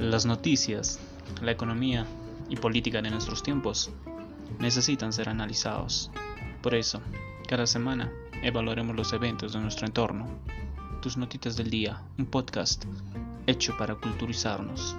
Las noticias, la economía y política de nuestros tiempos necesitan ser analizados. Por eso, cada semana evaluaremos los eventos de nuestro entorno. Tus notitas del día, un podcast hecho para culturizarnos.